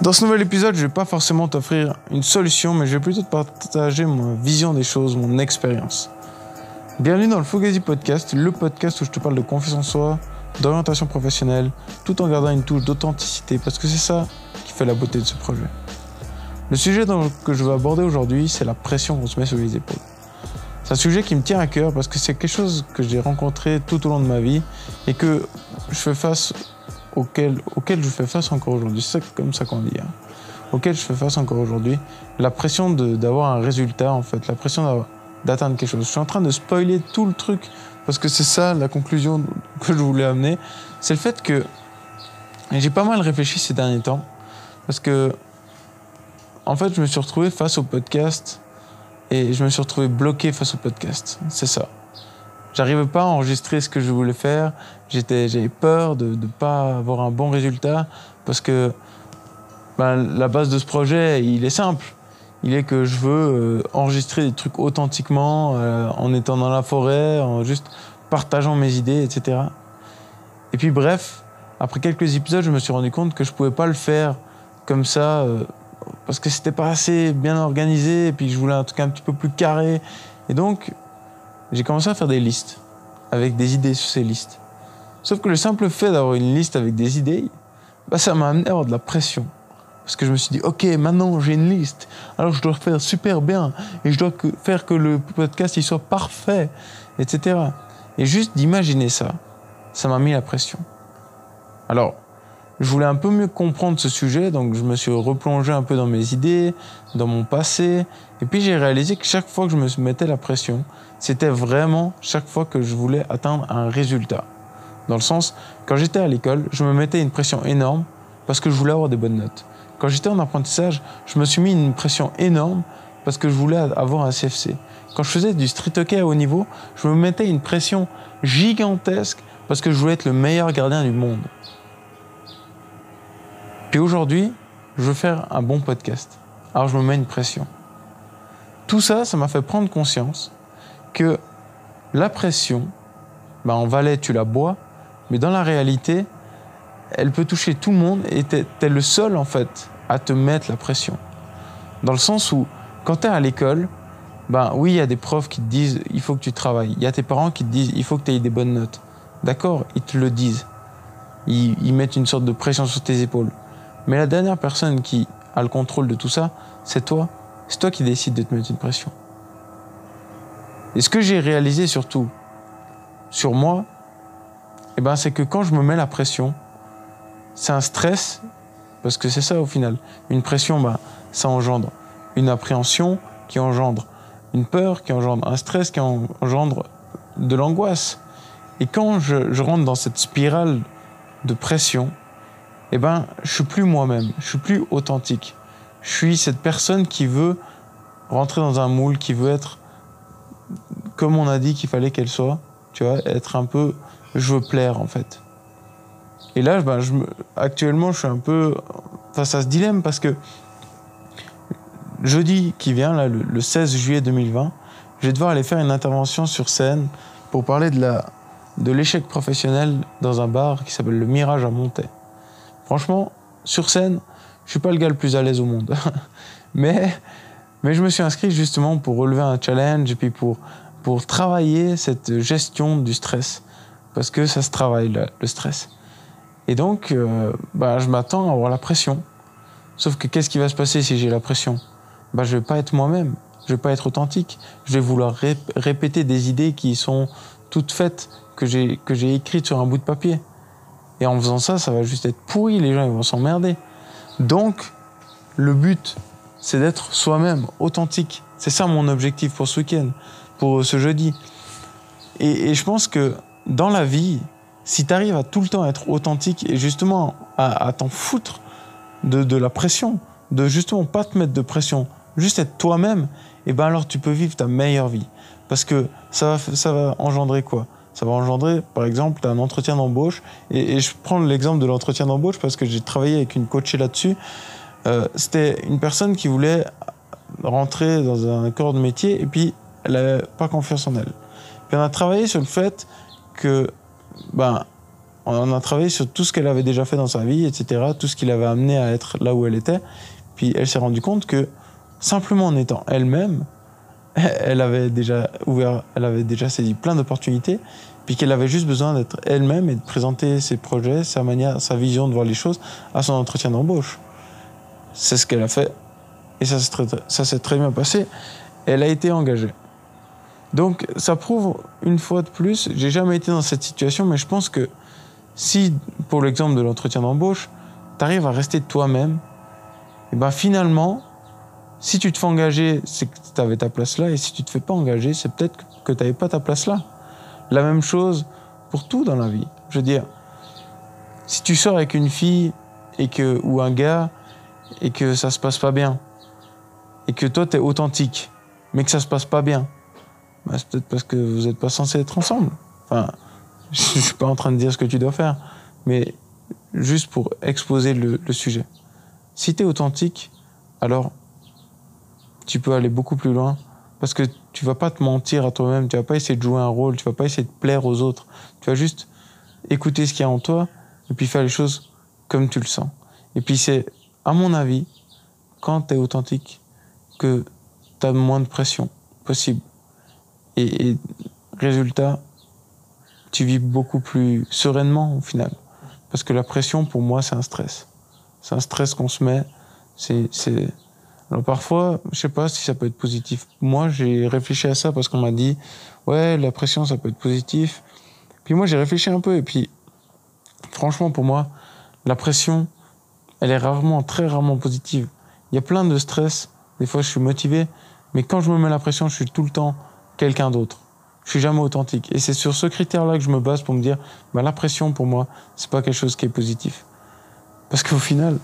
Dans ce nouvel épisode, je vais pas forcément t'offrir une solution, mais je vais plutôt te partager ma vision des choses, mon expérience. Bienvenue dans le Fugazi Podcast, le podcast où je te parle de confiance en soi, d'orientation professionnelle, tout en gardant une touche d'authenticité, parce que c'est ça qui fait la beauté de ce projet. Le sujet que je veux aborder aujourd'hui, c'est la pression qu'on se met sur les épaules. C'est un sujet qui me tient à cœur parce que c'est quelque chose que j'ai rencontré tout au long de ma vie et que je fais face auquel, auquel je fais face encore aujourd'hui. C'est comme ça qu'on dit. Hein. Auquel je fais face encore aujourd'hui. La pression d'avoir un résultat, en fait. La pression d'atteindre quelque chose. Je suis en train de spoiler tout le truc parce que c'est ça la conclusion que je voulais amener. C'est le fait que j'ai pas mal réfléchi ces derniers temps parce que en fait, je me suis retrouvé face au podcast et je me suis retrouvé bloqué face au podcast. C'est ça. J'arrivais pas à enregistrer ce que je voulais faire. J'étais, j'avais peur de ne pas avoir un bon résultat parce que ben, la base de ce projet, il est simple. Il est que je veux euh, enregistrer des trucs authentiquement, euh, en étant dans la forêt, en juste partageant mes idées, etc. Et puis bref, après quelques épisodes, je me suis rendu compte que je pouvais pas le faire comme ça euh, parce que c'était pas assez bien organisé et puis je voulais un truc un petit peu plus carré. Et donc, j'ai commencé à faire des listes avec des idées sur ces listes. Sauf que le simple fait d'avoir une liste avec des idées, bah, ça m'a amené à avoir de la pression. Parce que je me suis dit, ok, maintenant j'ai une liste, alors je dois faire super bien, et je dois faire que le podcast il soit parfait, etc. Et juste d'imaginer ça, ça m'a mis la pression. Alors, je voulais un peu mieux comprendre ce sujet, donc je me suis replongé un peu dans mes idées, dans mon passé, et puis j'ai réalisé que chaque fois que je me mettais la pression, c'était vraiment chaque fois que je voulais atteindre un résultat. Dans le sens, quand j'étais à l'école, je me mettais une pression énorme parce que je voulais avoir des bonnes notes. Quand j'étais en apprentissage, je me suis mis une pression énorme parce que je voulais avoir un CFC. Quand je faisais du street hockey à haut niveau, je me mettais une pression gigantesque parce que je voulais être le meilleur gardien du monde. Aujourd'hui, je veux faire un bon podcast. Alors je me mets une pression. Tout ça, ça m'a fait prendre conscience que la pression, ben en valet, tu la bois, mais dans la réalité, elle peut toucher tout le monde et tu es, le seul, en fait, à te mettre la pression. Dans le sens où, quand tu es à l'école, ben oui, il y a des profs qui te disent il faut que tu travailles. Il y a tes parents qui te disent il faut que tu aies des bonnes notes. D'accord, ils te le disent. ils mettent une sorte de pression sur tes épaules. Mais la dernière personne qui a le contrôle de tout ça, c'est toi. C'est toi qui décides de te mettre une pression. Et ce que j'ai réalisé surtout sur moi, eh ben, c'est que quand je me mets la pression, c'est un stress, parce que c'est ça au final. Une pression, ben, ça engendre une appréhension qui engendre une peur, qui engendre un stress, qui engendre de l'angoisse. Et quand je, je rentre dans cette spirale de pression, eh ben, je suis plus moi-même, je suis plus authentique. Je suis cette personne qui veut rentrer dans un moule, qui veut être comme on a dit qu'il fallait qu'elle soit, tu vois, être un peu, je veux plaire en fait. Et là, ben, je me, actuellement, je suis un peu face à ce dilemme parce que jeudi qui vient, là, le, 16 juillet 2020, je vais devoir aller faire une intervention sur scène pour parler de de l'échec professionnel dans un bar qui s'appelle le Mirage à Montaix. Franchement, sur scène, je suis pas le gars le plus à l'aise au monde. mais, mais je me suis inscrit justement pour relever un challenge et puis pour, pour travailler cette gestion du stress. Parce que ça se travaille, le, stress. Et donc, euh, bah, je m'attends à avoir la pression. Sauf que qu'est-ce qui va se passer si j'ai la pression? Bah, Je vais pas être moi-même. Je vais pas être authentique. Je vais vouloir répéter des idées qui sont toutes faites, que j'ai écrites sur un bout de papier. Et en faisant ça, ça va juste être pourri, les gens vont s'emmerder. Donc, le but, c'est d'être soi-même, authentique. C'est ça mon objectif pour ce week-end, pour ce jeudi. Et, je pense que dans la vie, si tu arrives à tout le temps être authentique et justement à, t'en foutre de, la pression, de justement pas te mettre de pression, juste être toi-même, et ben alors tu peux vivre ta meilleure vie. Parce que ça va engendrer quoi? Ça va engendrer, par exemple, un entretien d'embauche. Et, je prends l'exemple de l'entretien d'embauche parce que j'ai travaillé avec une coachée là-dessus. Euh, c'était une personne qui voulait rentrer dans un corps de métier et puis elle n'avait pas confiance en elle. Puis on a travaillé sur le fait que ben, on a travaillé sur tout ce qu'elle avait déjà fait dans sa vie, etc., tout ce qui l'avait amené à être là où elle était. Puis elle s'est rendue compte que simplement en étant elle-même, elle avait déjà ouvert, elle avait déjà saisi plein d'opportunités, puis qu'elle avait juste besoin d'être elle-même et de présenter ses projets, sa manière, sa vision de voir les choses à son entretien d'embauche. C'est ce qu'elle a fait, et ça s'est très, bien passé. Elle a été engagée. Donc ça prouve une fois de plus, j'ai jamais été dans cette situation, mais je pense que si, pour l'exemple de l'entretien d'embauche, tu arrives à rester toi-même, et ben finalement, si tu te fais engager, c'est que tu avais ta place là, et si tu te fais pas engager, c'est peut-être que tu n'avais pas ta place là. La même chose pour tout dans la vie. Je veux dire, si tu sors avec une fille et que, ou un gars et que ça se passe pas bien, et que toi tu es authentique, mais que ça se passe pas bien, bah, c'est peut-être parce que vous n'êtes pas censé être ensemble. Enfin, je suis pas en train de dire ce que tu dois faire, mais juste pour exposer le, sujet. Si tu es authentique, alors tu peux aller beaucoup plus loin parce que tu vas pas te mentir à toi-même, tu vas pas essayer de jouer un rôle, tu vas pas essayer de plaire aux autres. Tu vas juste écouter ce qu'il y a en toi et puis faire les choses comme tu le sens. Et puis c'est, à mon avis, quand tu es authentique, que tu as moins de pression possible. et résultat, tu vis beaucoup plus sereinement au final. Parce que la pression, pour moi, c'est un stress. C'est un stress qu'on se met. C'est, c'est... Alors parfois, je sais pas si ça peut être positif. Moi, j'ai réfléchi à ça parce qu'on m'a dit, ouais, la pression, ça peut être positif. Puis moi, j'ai réfléchi un peu et puis, franchement, pour moi, la pression, elle est rarement, très rarement positive. Il y a plein de stress. Des fois, je suis motivé, mais quand je me mets la pression, je suis tout le temps quelqu'un d'autre je suis jamais authentique. Et c'est sur ce critère-là que je me base pour me dire, bah, la pression pour moi, c'est pas quelque chose qui est positif. Parce qu'au final,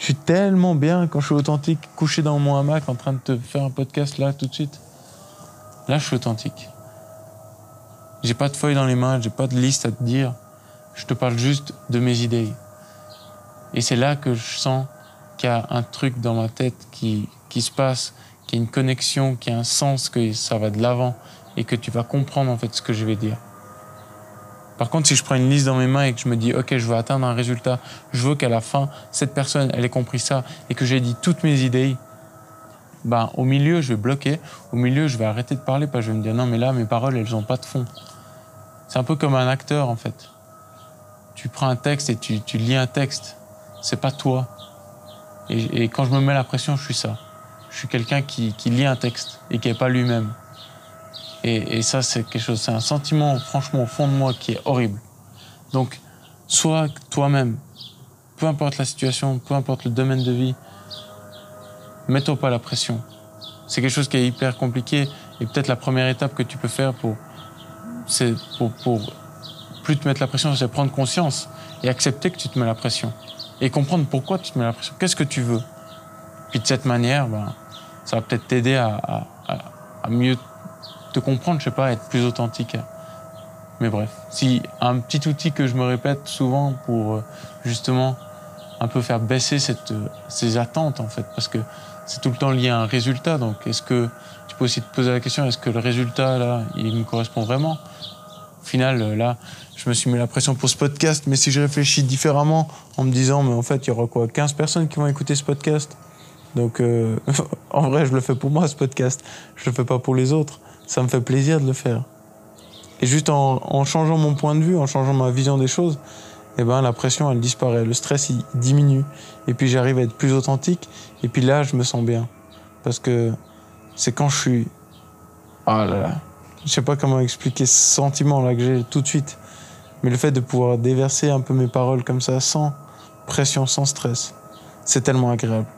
je suis tellement bien quand je suis authentique, couché dans mon hamac, en train de te faire un podcast là tout de suite. Là, je suis authentique. J'ai pas de feuille dans les mains, j'ai pas de liste à te dire. Je te parle juste de mes idées. Et c'est là que je sens qu'il y a un truc dans ma tête qui, qui se passe, qu'il y a une connexion, qu'il y a un sens, que ça va de l'avant et que tu vas comprendre en fait ce que je vais dire. Par contre, si je prends une liste dans mes mains et que je me dis, OK, je veux atteindre un résultat, je veux qu'à la fin, cette personne, elle ait compris ça et que j'ai dit toutes mes idées, ben, au milieu, je vais bloquer. Au milieu, je vais arrêter de parler parce que je vais me dire, non, mais là, mes paroles, elles n'ont pas de fond. C'est un peu comme un acteur, en fait. Tu prends un texte et tu, lis un texte. C'est pas toi. Et, quand je me mets la pression, je suis ça. Je suis quelqu'un qui, qui lit un texte et qui n'est pas lui-même. Et, ça, c'est quelque chose, c'est un sentiment, franchement, au fond de moi, qui est horrible. Donc, sois toi-même, peu importe la situation, peu importe le domaine de vie, mets-toi pas la pression. C'est quelque chose qui est hyper compliqué et peut-être la première étape que tu peux faire pour, c'est pour, pour plus te mettre la pression, c'est prendre conscience et accepter que tu te mets la pression et comprendre pourquoi tu te mets la pression. Qu'est-ce que tu veux? Puis de cette manière, ben, ça va peut-être t'aider à, à, à mieux te comprendre, je sais pas, être plus authentique. Mais bref, si un petit outil que je me répète souvent pour euh, justement un peu faire baisser cette, euh, ces attentes en fait, parce que c'est tout le temps lié à un résultat. Donc est-ce que tu peux aussi te poser la question, est-ce que le résultat là, il me correspond vraiment? Au final, euh, là, je me suis mis la pression pour ce podcast, mais si je réfléchis différemment en me disant, mais en fait, il y aura quoi 15 personnes qui vont écouter ce podcast? Donc, en vrai, je le fais pour moi, ce podcast. Je le fais pas pour les autres ça me fait plaisir de le faire. Et juste en, changeant mon point de vue, en changeant ma vision des choses, eh ben, la pression, elle disparaît, le stress, il diminue. Et puis j'arrive à être plus authentique. Et puis là, je me sens bien. Parce que c'est quand je suis... Ah là là. Je sais pas comment expliquer ce sentiment là que j'ai tout de suite. Mais le fait de pouvoir déverser un peu mes paroles comme ça, sans pression, sans stress, c'est tellement agréable.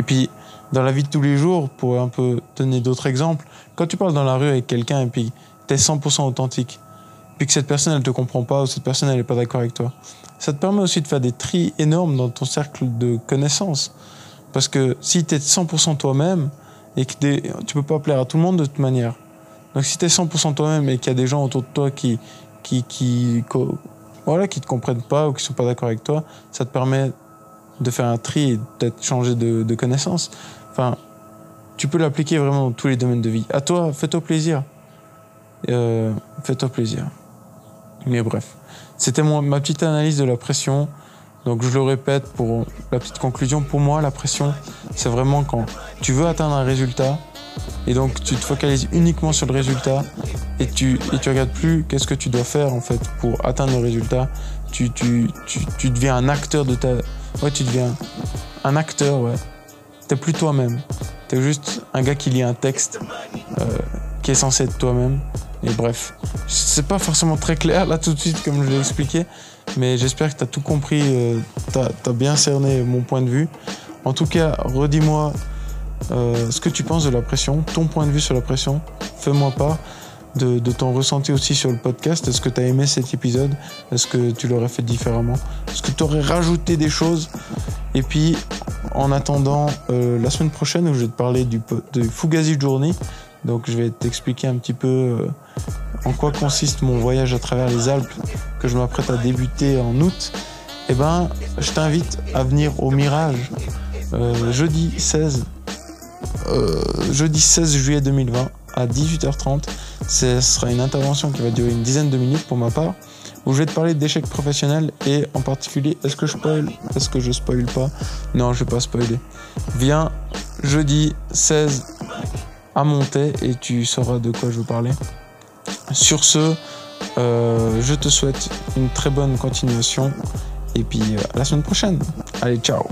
Et puis, dans la vie de tous les jours, pour un peu donner d'autres exemples, quand tu parles dans la rue avec quelqu'un et puis tu es 100% authentique, puis que cette personne elle te comprend pas ou cette personne elle est pas d'accord avec toi, ça te permet aussi de faire des tris énormes dans ton cercle de connaissances. Parce que si tu es 100% toi-même et que des, tu peux pas plaire à tout le monde de toute manière. Donc si tu es 100% toi-même et qu'il y a des gens autour de toi qui qui qui voilà, qui te comprennent pas ou qui sont pas d'accord avec toi, ça te permet de faire un tri et peut-être changer de, de connaissances. Enfin, tu peux l'appliquer vraiment dans tous les domaines de vie. À toi, fais-toi plaisir. Euh, fais-toi plaisir. Mais bref, c'était ma petite analyse de la pression. Donc je le répète pour la petite conclusion, pour moi la pression, c'est vraiment quand tu veux atteindre un résultat et donc tu te focalises uniquement sur le résultat et tu et tu regardes plus qu'est-ce que tu dois faire en fait pour atteindre le résultat. Tu, tu, tu, tu deviens un acteur de ta ouais tu deviens un acteur ouais. T'es plus toi-même. T'es juste un gars qui lit un texte euh, qui est censé être toi-même. Et bref, c'est pas forcément très clair là tout de suite comme je l'ai expliqué, mais j'espère que tu as tout compris, euh, tu as, bien cerné mon point de vue. En tout cas, redis-moi euh, ce que tu penses de la pression, ton point de vue sur la pression. Fais-moi part de, ton ressenti aussi sur le podcast. Est-ce que tu as aimé cet épisode? Est-ce que tu l'aurais fait différemment? Est-ce que tu aurais rajouté des choses? Et puis, en attendant euh, la semaine prochaine où je vais te parler du, de Fugazi Journey, donc je vais t'expliquer un petit peu euh, en quoi consiste mon voyage à travers les Alpes que je m'apprête à débuter en août. Eh ben, je t'invite à venir au Mirage euh, jeudi 16 euh, jeudi 16 juillet 2020 à 18h30. Ce sera une intervention qui va durer une dizaine de minutes pour ma part où je vais te parler d'échecs professionnels et en particulier est-ce que je spoil Est-ce que je spoil pas? Non, je vais pas spoiler. Viens jeudi 16 à monter et tu sauras de quoi je veux parler. Sur ce, euh, je te souhaite une très bonne continuation et puis euh, à la semaine prochaine. Allez, ciao